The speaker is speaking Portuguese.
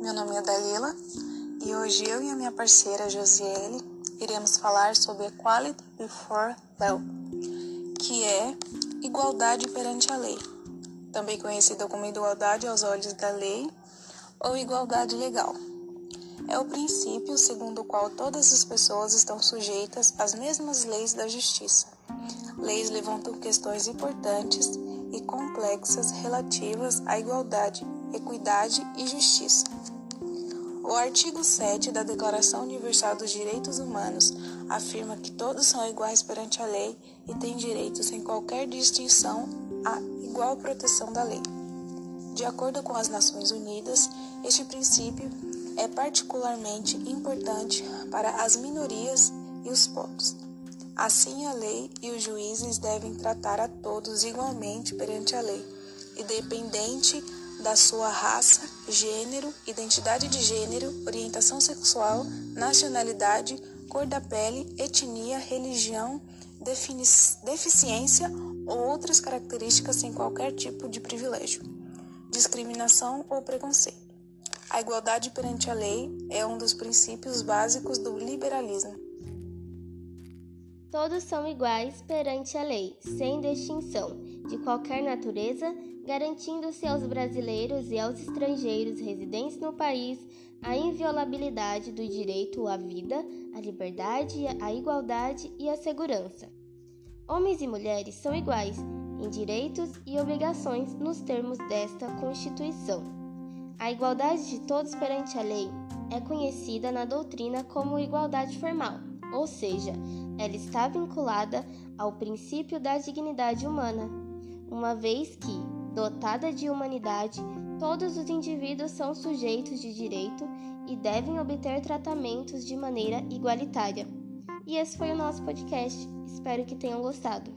Meu nome é Dalila e hoje eu e a minha parceira Josiele iremos falar sobre Equality Before Law, que é igualdade perante a lei, também conhecida como igualdade aos olhos da lei ou igualdade legal. É o princípio segundo o qual todas as pessoas estão sujeitas às mesmas leis da justiça. Leis levantam questões importantes e complexas relativas à igualdade, equidade e justiça. O artigo 7 da Declaração Universal dos Direitos Humanos afirma que todos são iguais perante a lei e têm direito sem qualquer distinção à igual proteção da lei. De acordo com as Nações Unidas, este princípio é particularmente importante para as minorias e os povos. Assim, a lei e os juízes devem tratar a todos igualmente perante a lei, independente da sua raça, gênero, identidade de gênero, orientação sexual, nacionalidade, cor da pele, etnia, religião, deficiência ou outras características sem qualquer tipo de privilégio, discriminação ou preconceito. A igualdade perante a lei é um dos princípios básicos do liberalismo. Todos são iguais perante a lei, sem distinção, de qualquer natureza, garantindo-se aos brasileiros e aos estrangeiros residentes no país a inviolabilidade do direito à vida, à liberdade, à igualdade e à segurança. Homens e mulheres são iguais em direitos e obrigações nos termos desta Constituição. A igualdade de todos perante a lei é conhecida na doutrina como igualdade formal ou seja, ela está vinculada ao princípio da dignidade humana, uma vez que, dotada de humanidade, todos os indivíduos são sujeitos de direito e devem obter tratamentos de maneira igualitária. E esse foi o nosso podcast. Espero que tenham gostado.